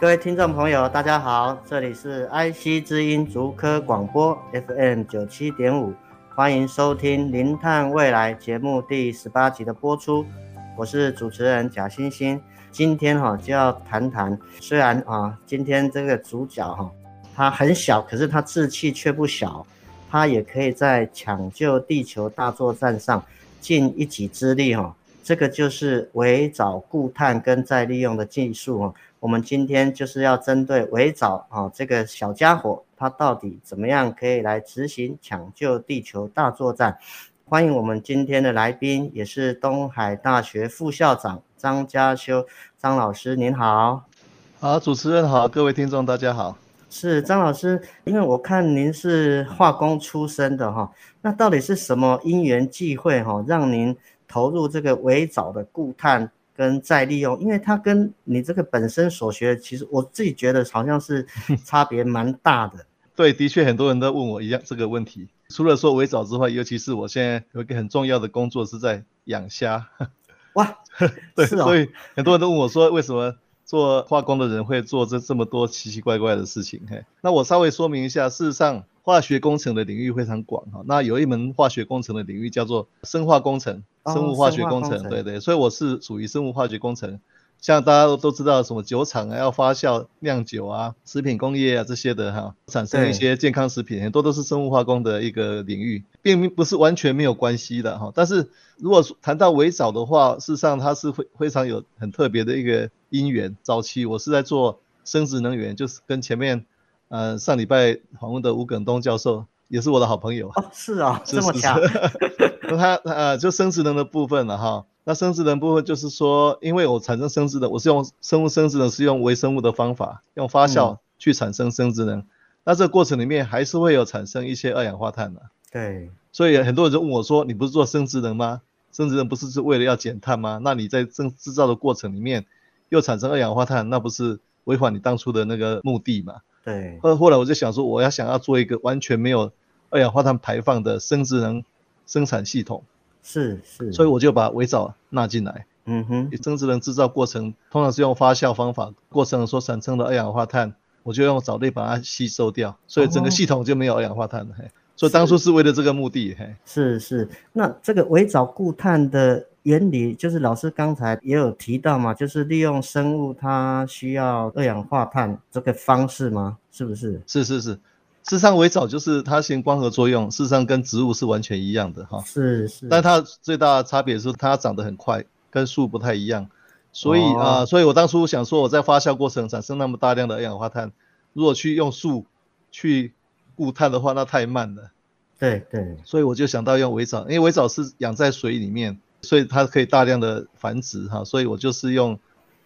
各位听众朋友，大家好，这里是 IC 之音竹科广播 FM 九七点五，欢迎收听《零碳未来》节目第十八集的播出。我是主持人贾欣欣，今天哈就要谈谈，虽然啊今天这个主角哈他很小，可是他志气却不小，他也可以在抢救地球大作战上尽一己之力哈。这个就是微藻固碳跟再利用的技术哈。我们今天就是要针对围藻啊这个小家伙，它到底怎么样可以来执行抢救地球大作战。欢迎我们今天的来宾，也是东海大学副校长张家修张老师，您好。好，主持人好，各位听众大家好。是张老师，因为我看您是化工出身的哈，那到底是什么因缘际会哈，让您投入这个围藻的固碳跟再利用？因为它跟你这个本身所学，其实我自己觉得好像是 差别蛮大的。对，的确很多人都问我一样这个问题。除了说围藻之外，尤其是我现在有一个很重要的工作是在养虾。哇，对，所以很多人都问我说，为什么做化工的人会做这这么多奇奇怪怪的事情？嘿，那我稍微说明一下，事实上化学工程的领域非常广哈。那有一门化学工程的领域叫做生化工程，生物化学工程，哦、对对，所以我是属于生物化学工程。像大家都都知道什么酒厂啊，要发酵酿酒啊，食品工业啊这些的哈，产生一些健康食品，很多都是生物化工的一个领域，并不是完全没有关系的哈。但是如果谈到微藻的话，事实上它是非非常有很特别的一个因缘。早期我是在做生殖能源，就是跟前面呃上礼拜访问的吴耿东教授，也是我的好朋友。哦，是啊、哦，这么巧。那他呃就生殖能的部分了哈。那生殖能部分就是说，因为我产生生殖能，我是用生物生殖能，是用微生物的方法，用发酵去产生生殖能。嗯、那这个过程里面还是会有产生一些二氧化碳的。对。所以很多人就问我说：“你不是做生殖能吗？生殖能不是是为了要减碳吗？那你在制制造的过程里面又产生二氧化碳，那不是违反你当初的那个目的吗？”对。后后来我就想说，我要想要做一个完全没有二氧化碳排放的生殖能生产系统。是是，所以我就把微藻纳进来。嗯哼，生殖能制造过程通常是用发酵方法，过程所产生的二氧化碳，我就用藻类把它吸收掉，所以整个系统就没有二氧化碳了。嘿、哦，所以当初是为了这个目的。嘿，是是。那这个围藻固碳的原理，就是老师刚才也有提到嘛，就是利用生物它需要二氧化碳这个方式吗？是不是？是是是。事实上，微藻就是它行光合作用，事实上跟植物是完全一样的哈。是是。但它最大的差别是它长得很快，跟树不太一样。所以啊、哦呃，所以我当初想说，我在发酵过程产生那么大量的二氧化碳，如果去用树去固碳的话，那太慢了。对对。所以我就想到用微藻，因为微藻是养在水里面，所以它可以大量的繁殖哈。所以我就是用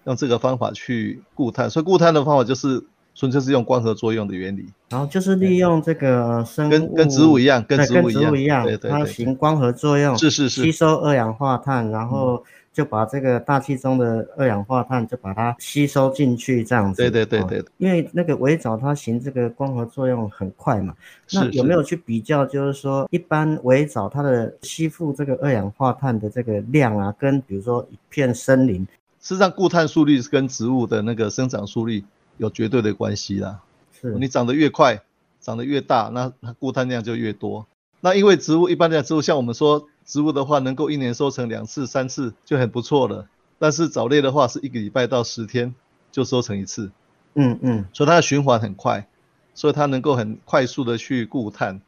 用这个方法去固碳。所以固碳的方法就是。纯粹是用光合作用的原理，然后就是利用这个生物跟跟植物一样，跟植物一样，对对，它行光合作用，是是是，吸收二氧化碳，然后就把这个大气中的二氧化碳就把它吸收进去，这样子。对对对对。因为那个微藻它行这个光合作用很快嘛，那有没有去比较？就是说，一般微藻它的吸附这个二氧化碳的这个量啊，跟比如说一片森林，实际上固碳速率是跟植物的那个生长速率。有绝对的关系啦，是你长得越快，长得越大，那它固碳量就越多。那因为植物一般的植物，像我们说植物的话，能够一年收成两次、三次就很不错了。但是藻类的话，是一个礼拜到十天就收成一次。嗯嗯，所以它的循环很快，所以它能够很快速的去固碳，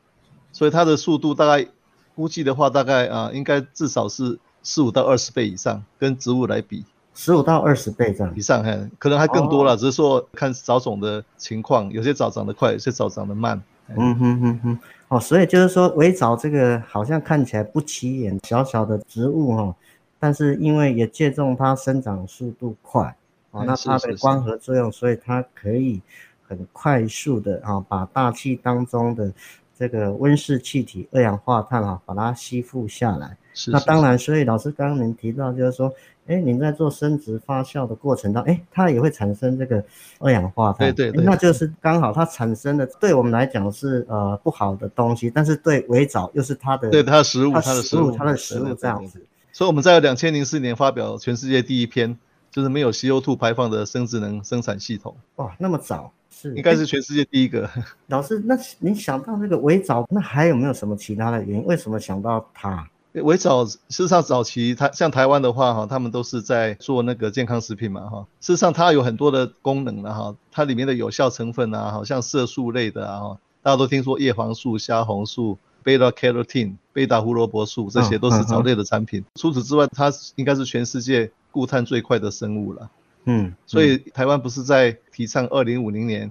所以它的速度大概估计的话，大概啊、呃、应该至少是十五到二十倍以上，跟植物来比。十五到二十倍这样以上，嘿，可能还更多了，哦，只是说看藻种的情况，有些藻长得快，有些藻长得慢。嗯哼哼哼，哦，所以就是说，微藻这个好像看起来不起眼，小小的植物哈，但是因为也借重它生长速度快，哦，那它的光合作用，所以它可以很快速的啊，把大气当中的这个温室气体二氧化碳啊，把它吸附下来。是是是，那当然，所以老师刚刚您提到，就是说，哎，您在做生殖发酵的过程当中，哎，它也会产生这个二氧化碳。对对对。那就是刚好它产生的，对我们来讲是呃不好的东西，但是对微藻又是它的，对它的食物，它的食物，它的食物这样子。所以我们在两千零四年发表全世界第一篇，就是没有 CO2 排放的生殖能生产系统。哇，那么早是？应该是全世界第一个。老师，那你想到那个微藻，那还有没有什么其他的原因？为什么想到它？微藻事实上早期它像台湾的话哈，他们都是在做那个健康食品嘛哈。事实上它有很多的功能的哈，它里面的有效成分啊，好像色素类的啊，大家都听说叶黄素、虾红素、beta carotene、贝塔胡萝卜素，这些都是藻类的产品。除此之外，它应该是全世界固碳最快的生物了。嗯，所以台湾不是在提倡二零五零年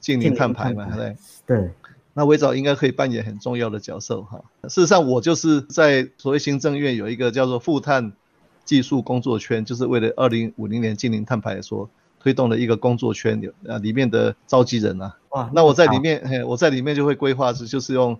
净零碳排嘛？对对。那微藻应该可以扮演很重要的角色哈。事实上，我就是在所谓行政院有一个叫做负碳技术工作圈，就是为了二零五零年净零碳排所推动的一个工作圈，有啊里面的召集人啊。哇，那我在里面，嘿，我在里面就会规划是，就是用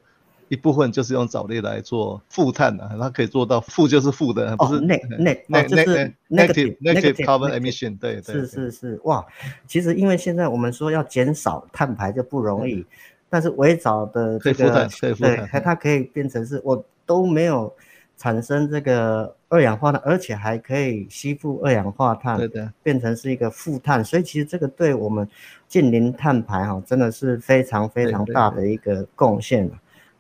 一部分就是用藻类来做负碳的，它可以做到负就是负的，不是 negative negative carbon emission。对对，是是是，哇，其实因为现在我们说要减少碳排就不容易。但是微藻的这个对，它可以变成是我都没有产生这个二氧化碳，而且还可以吸附二氧化碳，对的，变成是一个负碳，所以其实这个对我们近零碳排哈，真的是非常非常大的一个贡献。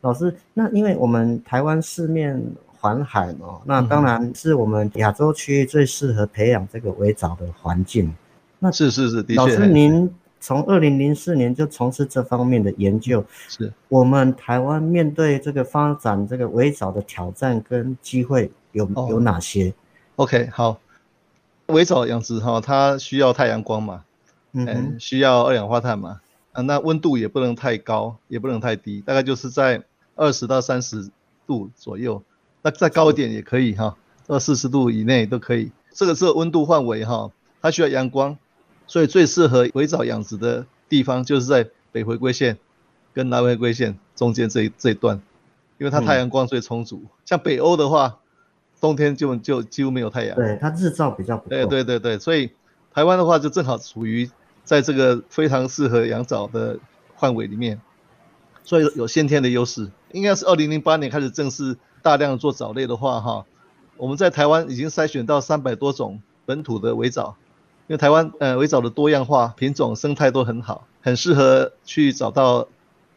老师，那因为我们台湾四面环海嘛，那当然是我们亚洲区域最适合培养这个微藻的环境。那是是是，的确，老师您。从二零零四年就从事这方面的研究，是。我们台湾面对这个发展这个微藻的挑战跟机会有有哪些？OK，好，微藻养殖哈，它需要太阳光嘛，嗯，需要二氧化碳嘛，啊，那温度也不能太高，也不能太低，大概就是在二十到三十度左右，那再高一点也可以哈，到四十度以内都可以，这个是温度范围哈，它需要阳光。所以最适合微藻养殖的地方就是在北回归线跟南回归线中间这一这一段，因为它太阳光最充足。嗯、像北欧的话，冬天就就几乎没有太阳。对，它日照比较不够。对对对对，所以台湾的话就正好处于在这个非常适合养藻的范围里面，所以有先天的优势。应该是二零零八年开始正式大量做藻类的话，哈，我们在台湾已经筛选到三百多种本土的围藻。因为台湾呃围藻的多样化品种生态都很好，很适合去找到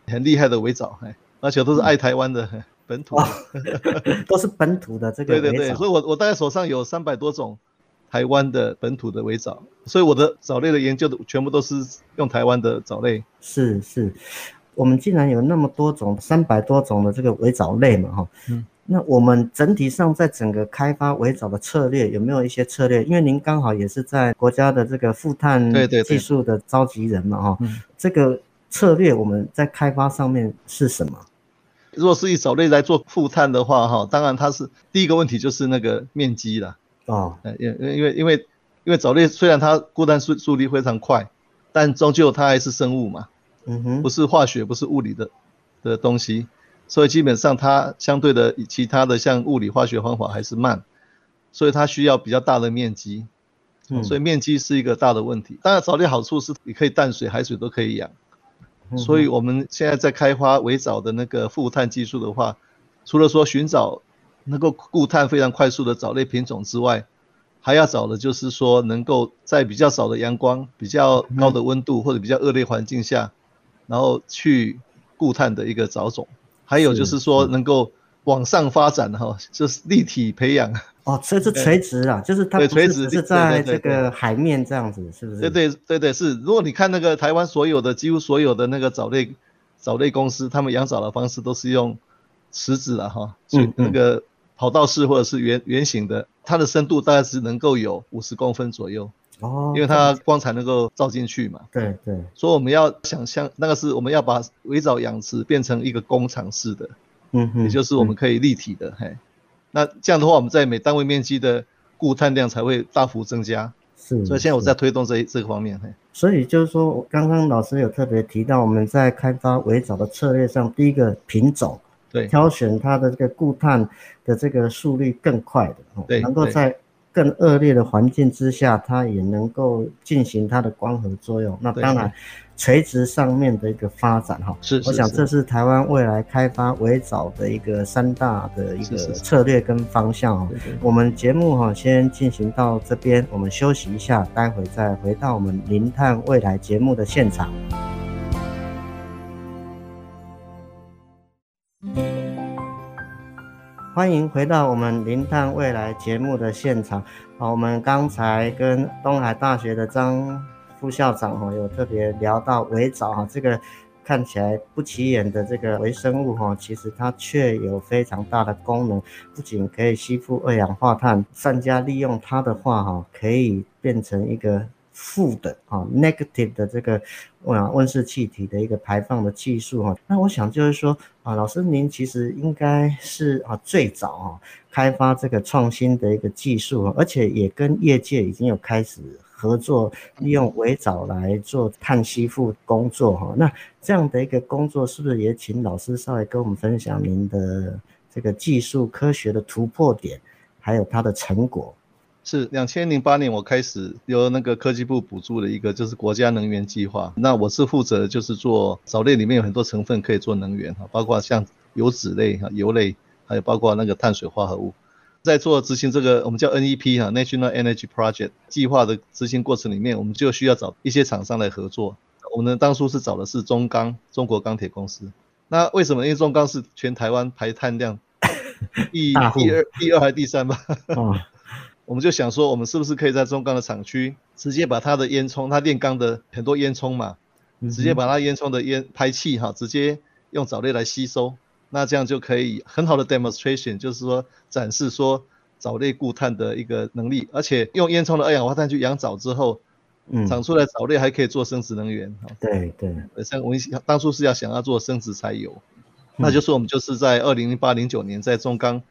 很厉害的围藻，哎，而且都是爱台湾的、嗯、本土的，都是本土的这个。对对对，所以我我大概手上有三百多种台湾的本土的围藻，所以我的藻类的研究的全部都是用台湾的藻类。是是，我们竟然有那么多种三百多种的这个微藻类嘛，哈，嗯。那我们整体上在整个开发围藻的策略有没有一些策略？因为您刚好也是在国家的这个负碳技术的召集人嘛，哈，这个策略我们在开发上面是什么？如果是以藻类来做负碳的话，哈，当然它是第一个问题就是那个面积了。哦，因因为因为因为藻类虽然它固碳速速率非常快，但终究它还是生物嘛，嗯哼，不是化学不是物理的的东西。所以基本上它相对的其他的像物理化学方法还是慢，所以它需要比较大的面积，嗯，所以面积是一个大的问题。当然藻类好处是你可以淡水、海水都可以养，所以我们现在在开发围藻的那个负碳技术的话，除了说寻找能够固碳非常快速的藻类品种之外，还要找的就是说能够在比较少的阳光、比较高的温度或者比较恶劣环境下，然后去固碳的一个藻种。还有就是说，能够往上发展哈，就是立体培养哦，所以是垂直啊，就是它不是只是在这个海面这样子，是不是？对对对对是。如果你看那个台湾所有的几乎所有的那个藻类藻类公司，他们养藻的方式都是用池子了哈，嗯，那个跑道式或者是圆圆形的，它的深度大概是能够有五十公分左右。哦，因为它光才能够照进去嘛。对对，所以我们要想象那个是我们要把围藻养殖变成一个工厂式的，嗯哼，也就是我们可以立体的，嘿，那这样的话我们在每单位面积的固碳量才会大幅增加。是，所以现在我在推动这这个方面嘿。所以就是说，刚刚老师有特别提到，我们在开发围藻的策略上，第一个品种，对，挑选它的这个固碳的这个速率更快的，对，能够在更恶劣的环境之下，它也能够进行它的光合作用。那当然。垂直上面的一个发展哈，是，我想这是台湾未来开发围藻的一个三大的一个策略跟方向哦。我们节目哈先进行到这边，我们休息一下，待会再回到我们零碳未来节目的现场。欢迎回到我们零碳未来节目的现场。好，我们刚才跟东海大学的张。副校长哈有特别聊到微藻哈，这个看起来不起眼的这个微生物哈，其实它却有非常大的功能，不仅可以吸附二氧化碳，善加利用它的话哈，可以变成一个负的啊 negative 的这个温温室气体的一个排放的技术哈。那我想就是说啊，老师您其实应该是啊最早啊开发这个创新的一个技术，而且也跟业界已经有开始。合作利用微藻来做碳吸附工作哈，那这样的一个工作是不是也请老师稍微跟我们分享您的这个技术科学的突破点，还有它的成果？是两千零八年我开始由那个科技部补助的一个就是国家能源计划，那我是负责就是做藻类里面有很多成分可以做能源哈，包括像油脂类哈、油类，还有包括那个碳水化合物。在做执行这个我们叫 NEP 哈 National Energy Project 计划的执行过程里面，我们就需要找一些厂商来合作。我们当初是找的是中钢，中国钢铁公司。那为什么？因为中钢是全台湾排碳量 第第二、第二还是第三吧？哦、我们就想说，我们是不是可以在中钢的厂区直接把它的烟囱，它炼钢的很多烟囱嘛，直接把它烟囱的烟排气哈，直接用藻类来吸收。那这样就可以很好的 demonstration，就是说展示说藻类固碳的一个能力，而且用烟囱的二氧化碳去养藻之后，嗯，长出来藻类还可以做生殖能源。对对，像我们当初是要想要做生殖柴油，嗯、那就是我们就是在二零零八零九年在中钢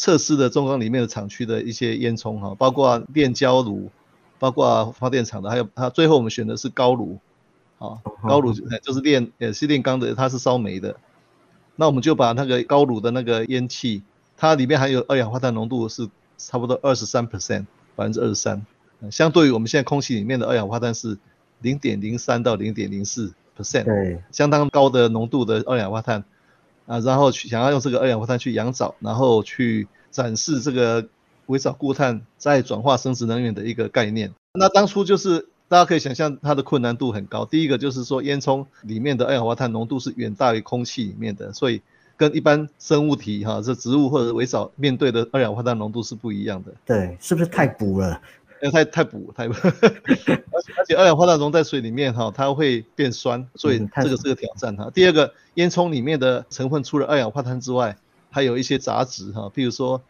测试的中钢里面的厂区的一些烟囱哈，包括炼焦炉，包括发电厂的，还有它最后我们选的是高炉，啊，高炉就是炼也是炼钢的，它是烧煤的。那我们就把那个高炉的那个烟气，它里面含有二氧化碳浓度是差不多二十三 percent，百分之二十三，相对于我们现在空气里面的二氧化碳是零点零三到零点零四 percent，对，相当高的浓度的二氧化碳啊，然后去想要用这个二氧化碳去养藻，然后去展示这个微藻固碳再转化生殖能源的一个概念。那当初就是。大家可以想象，它的困难度很高。第一个就是说，烟囱里面的二氧化碳浓度是远大于空气里面的，所以跟一般生物体哈，这植物或者微藻面对的二氧化碳浓度是不一样的。对，是不是太补了？太太补太补，而且而且二氧化碳溶在水里面哈，它会变酸，所以这个是个挑战哈。第二个，烟囱里面的成分除了二氧化碳之外，还有一些杂质哈，比如说。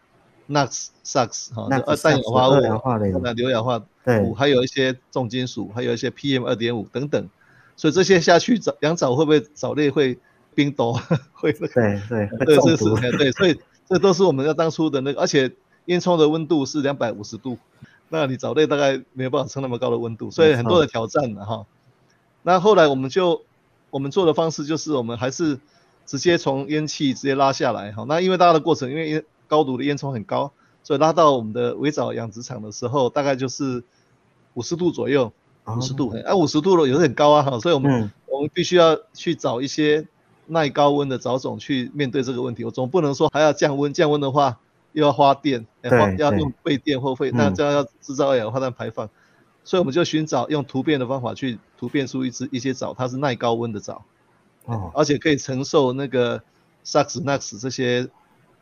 NOx、SOx 哈，二氮氧化物、二氧化硫、硫氧化物，还有一些重金属，还有一些 PM 二点五等等，所以这些下去藻养藻会不会藻类会冰冻？会对对对，这是对，所以这都是我们要当初的那个，而且烟囱的温度是两百五十度，那你藻类大概没有办法撑那么高的温度，所以很多的挑战的哈。那后来我们就我们做的方式就是我们还是直接从烟气直接拉下来哈，那因为拉的过程因为烟高度的烟囱很高，所以拉到我们的围藻养殖场的时候，大概就是五十度左右，五十度，哎，五十度了也是很高啊，哈，所以我们、嗯、我们必须要去找一些耐高温的藻种去面对这个问题。我总不能说还要降温，降温的话又要花电，要花要用废电或费，那这样要制造二氧化碳排放，嗯、所以我们就寻找用突变的方法去突变出一只一些藻，它是耐高温的藻，哦，而且可以承受那个 SOx、NOx 这些。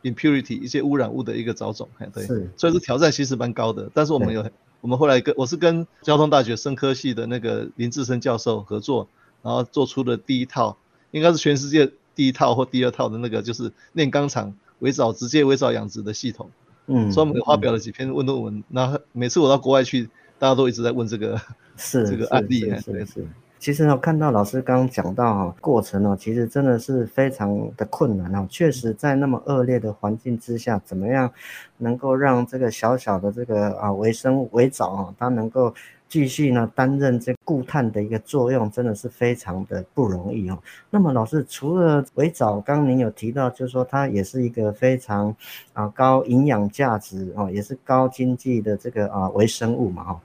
impurity 一些污染物的一个藻种，对，是。所以说挑战其实蛮高的。但是我们有，我们后来跟我是跟交通大学生科系的那个林志生教授合作，然后做出的第一套，应该是全世界第一套或第二套的那个，就是炼钢厂微藻直接微藻养殖的系统。嗯，所以我发表了几篇论文。那、嗯、每次我到国外去，大家都一直在问这个，是这个案例，对是。其实我看到老师刚刚讲到哈，过程呢，其实真的是非常的困难啊。确实，在那么恶劣的环境之下，怎么样能够让这个小小的这个啊微生物微藻啊，它能够继续呢担任这固碳的一个作用，真的是非常的不容易哦。那么老师，除了微藻，刚您有提到，就是说它也是一个非常啊高营养价值哦，也是高经济的这个啊微生物嘛哈。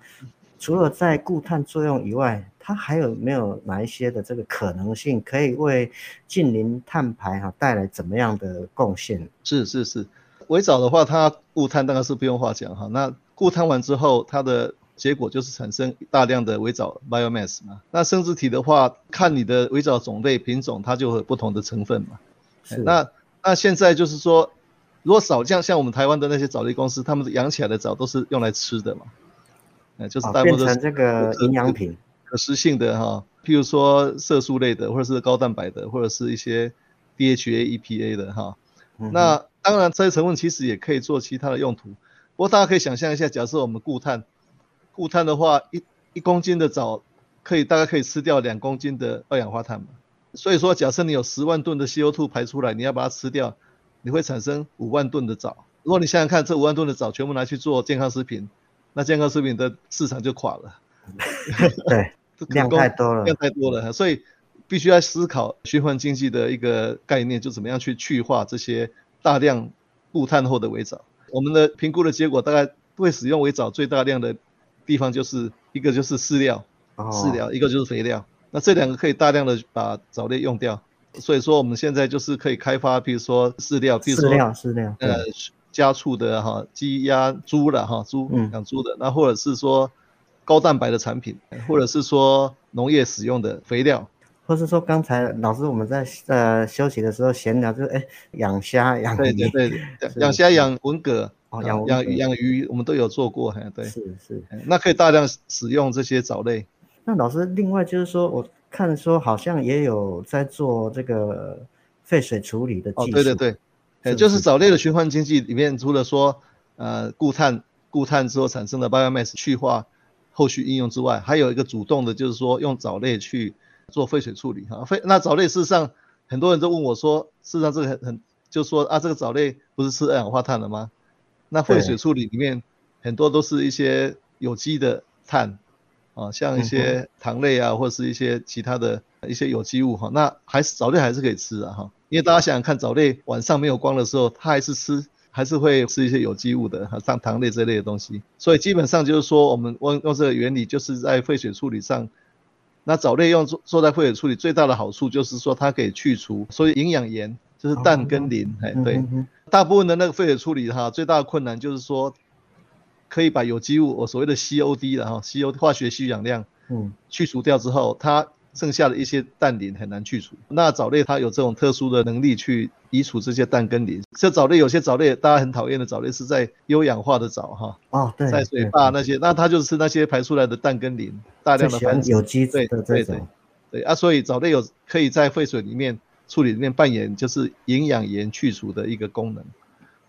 除了在固碳作用以外，它还有没有哪一些的这个可能性，可以为净零碳排哈带来怎么样的贡献？是是是，微藻的话，它固碳当然是不用话讲哈。那固碳完之后，它的结果就是产生大量的微藻 biomass 嘛。那生殖体的话，看你的微藻种类品种，它就会有不同的成分嘛。那那现在就是说，如果藻像像我们台湾的那些藻类公司，他们养起来的藻都是用来吃的嘛。哎，就是大部分都是这个营养品。可食性的哈，譬如说色素类的，或者是高蛋白的，或者是一些 DHA、EPA 的哈。嗯、那当然，这些成分其实也可以做其他的用途。不过大家可以想象一下，假设我们固碳，固碳的话，一一公斤的藻可以大概可以吃掉两公斤的二氧化碳嘛。所以说，假设你有十万吨的 CO2 排出来，你要把它吃掉，你会产生五万吨的藻。如果你想想看，这五万吨的藻全部拿去做健康食品，那健康食品的市场就垮了。对，量太多了，量太多了，所以必须要思考循环经济的一个概念，就怎么样去去化这些大量固碳后的微藻。我们的评估的结果，大概会使用微藻最大量的地方，就是一个就是饲料，饲料，一个就是肥料。那这两个可以大量的把藻类用掉，所以说我们现在就是可以开发，比如说饲料，比如说饲料，饲料，呃，家畜的哈，鸡鸭猪的哈，猪养猪的，那或者是说。高蛋白的产品，或者是说农业使用的肥料，或是说刚才老师我们在呃休息的时候闲聊，就是哎养虾养对对对，养虾养文蛤哦养养养鱼我们都有做过，嘿对是是，那可以大量使用这些藻类。那老师另外就是说我看说好像也有在做这个废水处理的技术，对对对，哎就是藻类的循环经济里面，除了说呃固碳固碳之后产生的 biomass 去化。后续应用之外，还有一个主动的，就是说用藻类去做废水处理哈。废那藻类事实上很多人都问我说，事实上这个很很，就是说啊，这个藻类不是吃二氧化碳了吗？那废水处理里面很多都是一些有机的碳啊，像一些糖类啊，或是一些其他的一些有机物哈。那还是藻类还是可以吃的哈，因为大家想想看，藻类晚上没有光的时候，它还是吃。还是会吃一些有机物的，像糖类这类的东西，所以基本上就是说，我们用用这个原理，就是在废水处理上，那藻类用做做在废水处理最大的好处就是说，它可以去除所以营养盐，就是氮跟磷，哎，对，大部分的那个废水处理哈，最大的困难就是说，可以把有机物，我所谓的 COD 的哈，CO 化学需氧量，嗯，去除掉之后，它。剩下的一些氮磷很难去除，那藻类它有这种特殊的能力去移除这些氮跟磷。这藻类有些藻类大家很讨厌的藻类是在优氧化的藻哈，哦对，在水坝那。些，那它就是吃那些排出来的氮跟磷，大量的繁殖有机对对对对。啊，所以藻类有可以在废水里面处理里面扮演就是营养盐去除的一个功能。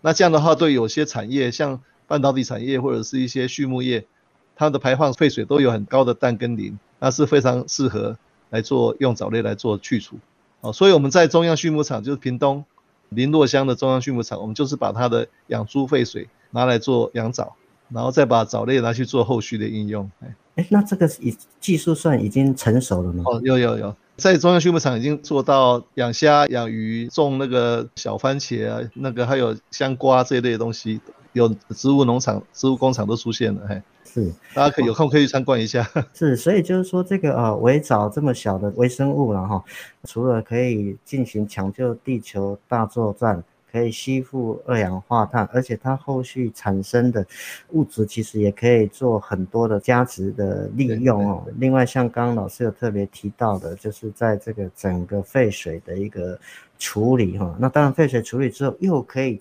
那这样的话，对有些产业像半导体产业或者是一些畜牧业，它的排放废水都有很高的氮跟磷，那是非常适合。来做用藻类来做去除，哦，所以我们在中央畜牧场，就是屏东林洛乡的中央畜牧场，我们就是把它的养猪废水拿来做养藻，然后再把藻类拿去做后续的应用。哎，哎，那这个技技术算已经成熟了吗？哦，有有有，在中央畜牧场已经做到养虾、养鱼、种那个小番茄啊，那个还有香瓜这一类的东西，有植物农场、植物工厂都出现了，嘿。是，大家可以有空可以去参观一下。是，所以就是说这个呃围藻这么小的微生物了哈，除了可以进行抢救地球大作战，可以吸附二氧化碳，而且它后续产生的物质其实也可以做很多的价值的利用哦。另外，像刚刚老师有特别提到的，就是在这个整个废水的一个处理哈，那当然废水处理之后又可以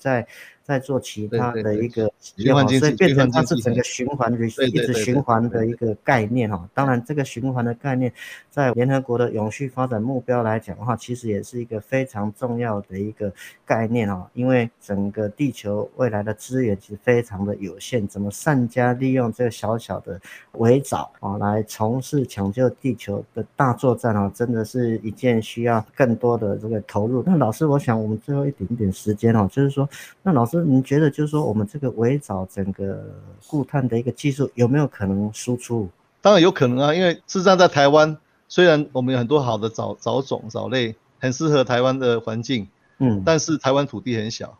再在做其他的一个循环经济，所以变成它是整个循环，一直循环的一个概念哈。当然，这个循环的概念，在联合国的永续发展目标来讲的话，其实也是一个非常重要的一个概念哈。因为整个地球未来的资源其实非常的有限，怎么善加利用这个小小的围藻啊，来从事抢救地球的大作战啊，真的是一件需要更多的这个投入。那老师，我想我们最后一点点时间哦，就是说，那老师您觉得，就是说我们这个围藻整个固碳的一个技术有没有可能输出？当然有可能啊，因为事实上在台湾，虽然我们有很多好的藻藻种、藻类，很适合台湾的环境，嗯，但是台湾土地很小，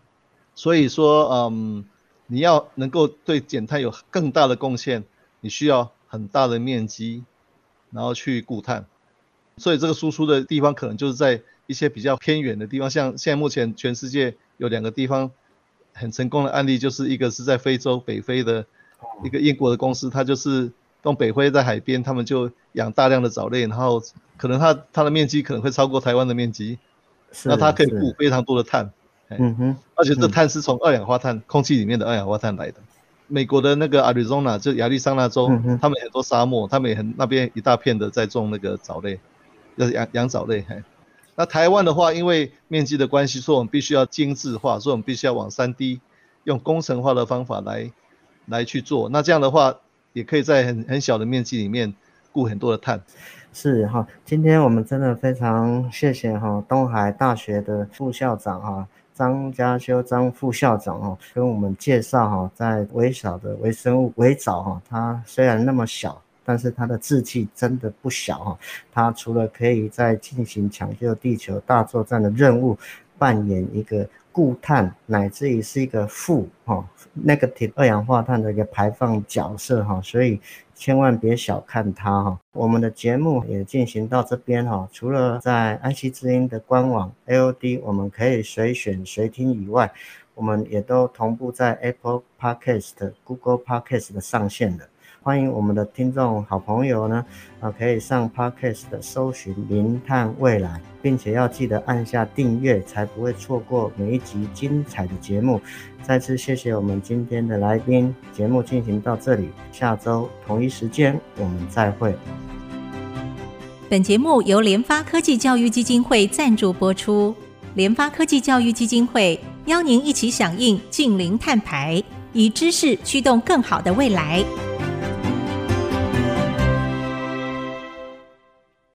所以说，嗯，你要能够对减碳有更大的贡献，你需要很大的面积，然后去固碳，所以这个输出的地方可能就是在一些比较偏远的地方，像现在目前全世界有两个地方很成功的案例，就是一个是在非洲北非的一个英国的公司，它就是东北非在海边，他们就养大量的藻类，然后可能它它的面积可能会超过台湾的面积，那它可以固非常多的碳，嗯哼，而且这碳是从二氧化碳、嗯、空气里面的二氧化碳来的。美国的那个 Arizona 就亚利桑那州，嗯、他们很多沙漠，他们也很那边一大片的在种那个藻类，要养养藻类。嘿，那台湾的话，因为面积的关系，所以我们必须要精致化，所以我们必须要往 3D 用工程化的方法来来去做。那这样的话，也可以在很很小的面积里面固很多的碳。是哈，今天我们真的非常谢谢哈东海大学的副校长哈。张家修张副校长哦，跟我们介绍哈，在微小的微生物微藻哈，它虽然那么小，但是它的志气真的不小哈。它除了可以在进行抢救地球大作战的任务，扮演一个固碳乃至于是一个负哈 negative 二氧化碳的一个排放角色哈，所以。千万别小看它哈，我们的节目也进行到这边哈。除了在爱惜之音的官网 AOD，我们可以随选随听以外，我们也都同步在 Apple Podcast、Google Podcast 的上线了。欢迎我们的听众好朋友呢，啊，可以上 Podcast 搜寻“零碳未来”，并且要记得按下订阅，才不会错过每一集精彩的节目。再次谢谢我们今天的来宾，节目进行到这里，下周同一时间我们再会。本节目由联发科技教育基金会赞助播出，联发科技教育基金会邀您一起响应净零碳排，以知识驱动更好的未来。